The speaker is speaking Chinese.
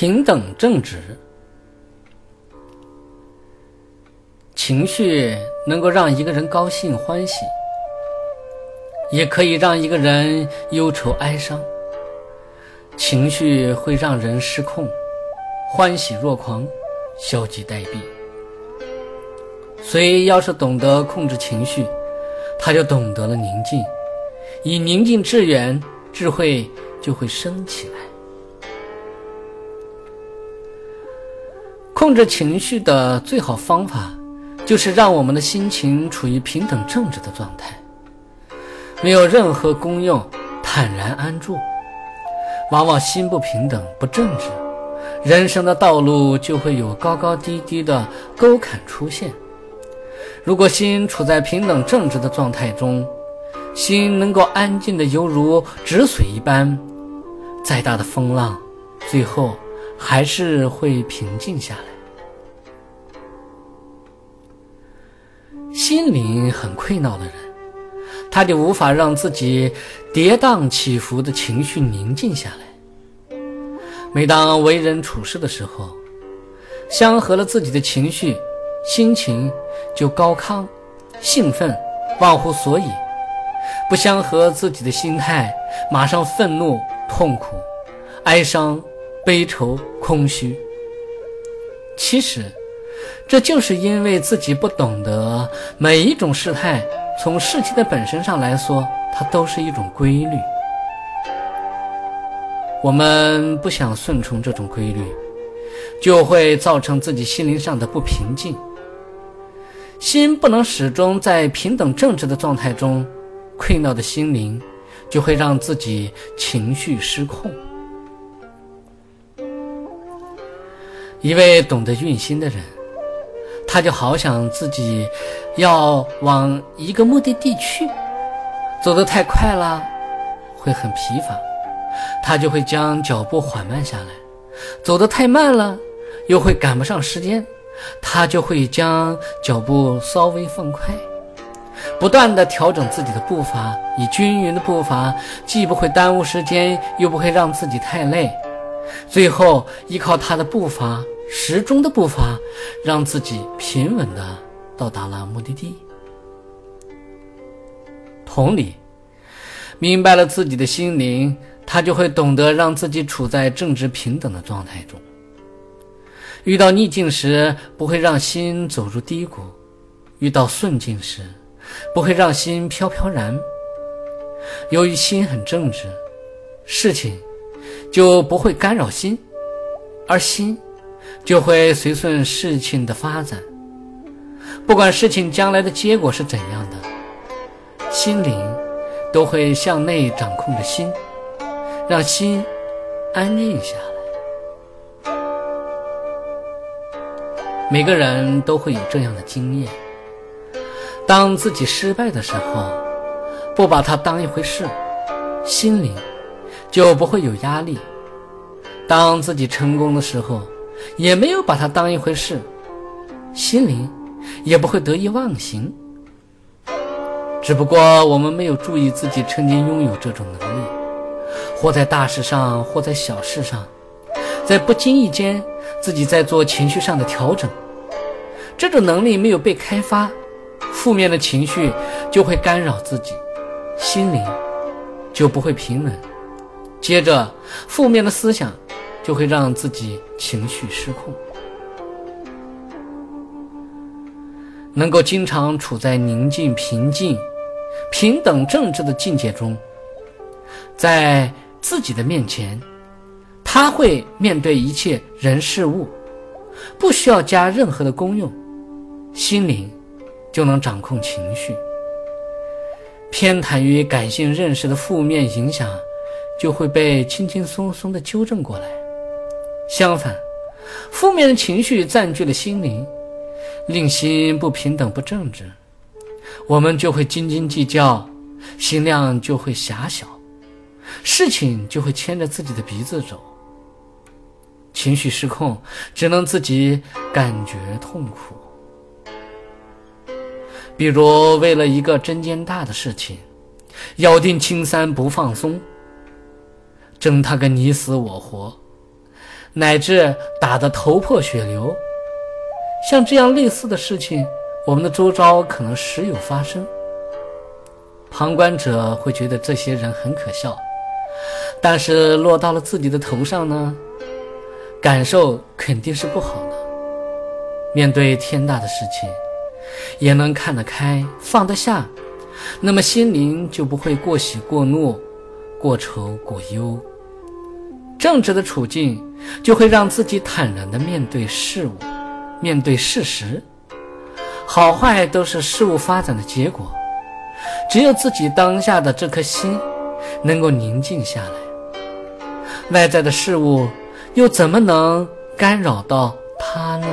平等正直，情绪能够让一个人高兴欢喜，也可以让一个人忧愁哀伤。情绪会让人失控，欢喜若狂，消极待毙。所以要是懂得控制情绪，他就懂得了宁静，以宁静致远，智慧就会升起来。控制情绪的最好方法，就是让我们的心情处于平等正直的状态，没有任何功用，坦然安住。往往心不平等、不正直，人生的道路就会有高高低低的沟坎出现。如果心处在平等正直的状态中，心能够安静的犹如止水一般，再大的风浪，最后。还是会平静下来。心灵很溃闹的人，他就无法让自己跌宕起伏的情绪宁静下来。每当为人处事的时候，相合了自己的情绪，心情就高亢、兴奋、忘乎所以；不相合自己的心态，马上愤怒、痛苦、哀伤。悲愁、空虚，其实这就是因为自己不懂得每一种事态，从事情的本身上来说，它都是一种规律。我们不想顺从这种规律，就会造成自己心灵上的不平静。心不能始终在平等正直的状态中，困扰的心灵就会让自己情绪失控。一位懂得运心的人，他就好想自己要往一个目的地去，走得太快了，会很疲乏，他就会将脚步缓慢下来；走得太慢了，又会赶不上时间，他就会将脚步稍微放快，不断的调整自己的步伐，以均匀的步伐，既不会耽误时间，又不会让自己太累。最后，依靠他的步伐，时钟的步伐，让自己平稳的到达了目的地。同理，明白了自己的心灵，他就会懂得让自己处在正直平等的状态中。遇到逆境时，不会让心走入低谷；遇到顺境时，不会让心飘飘然。由于心很正直，事情。就不会干扰心，而心就会随顺事情的发展。不管事情将来的结果是怎样的，心灵都会向内掌控着心，让心安静下来。每个人都会有这样的经验：当自己失败的时候，不把它当一回事，心灵。就不会有压力。当自己成功的时候，也没有把它当一回事，心灵也不会得意忘形。只不过我们没有注意自己曾经拥有这种能力，或在大事上，或在小事上，在不经意间，自己在做情绪上的调整。这种能力没有被开发，负面的情绪就会干扰自己，心灵就不会平稳。接着，负面的思想就会让自己情绪失控。能够经常处在宁静、平静、平等、正直的境界中，在自己的面前，他会面对一切人事物，不需要加任何的功用，心灵就能掌控情绪。偏袒于感性认识的负面影响。就会被轻轻松松的纠正过来。相反，负面的情绪占据了心灵，令心不平等、不正直，我们就会斤斤计较，心量就会狭小，事情就会牵着自己的鼻子走，情绪失控，只能自己感觉痛苦。比如，为了一个针尖大的事情，咬定青山不放松。争他个你死我活，乃至打得头破血流。像这样类似的事情，我们的周遭可能时有发生。旁观者会觉得这些人很可笑，但是落到了自己的头上呢，感受肯定是不好的。面对天大的事情，也能看得开、放得下，那么心灵就不会过喜过怒、过愁过忧。正直的处境就会让自己坦然地面对事物。面对事实，好坏都是事物发展的结果。只有自己当下的这颗心能够宁静下来，外在的事物又怎么能干扰到他呢？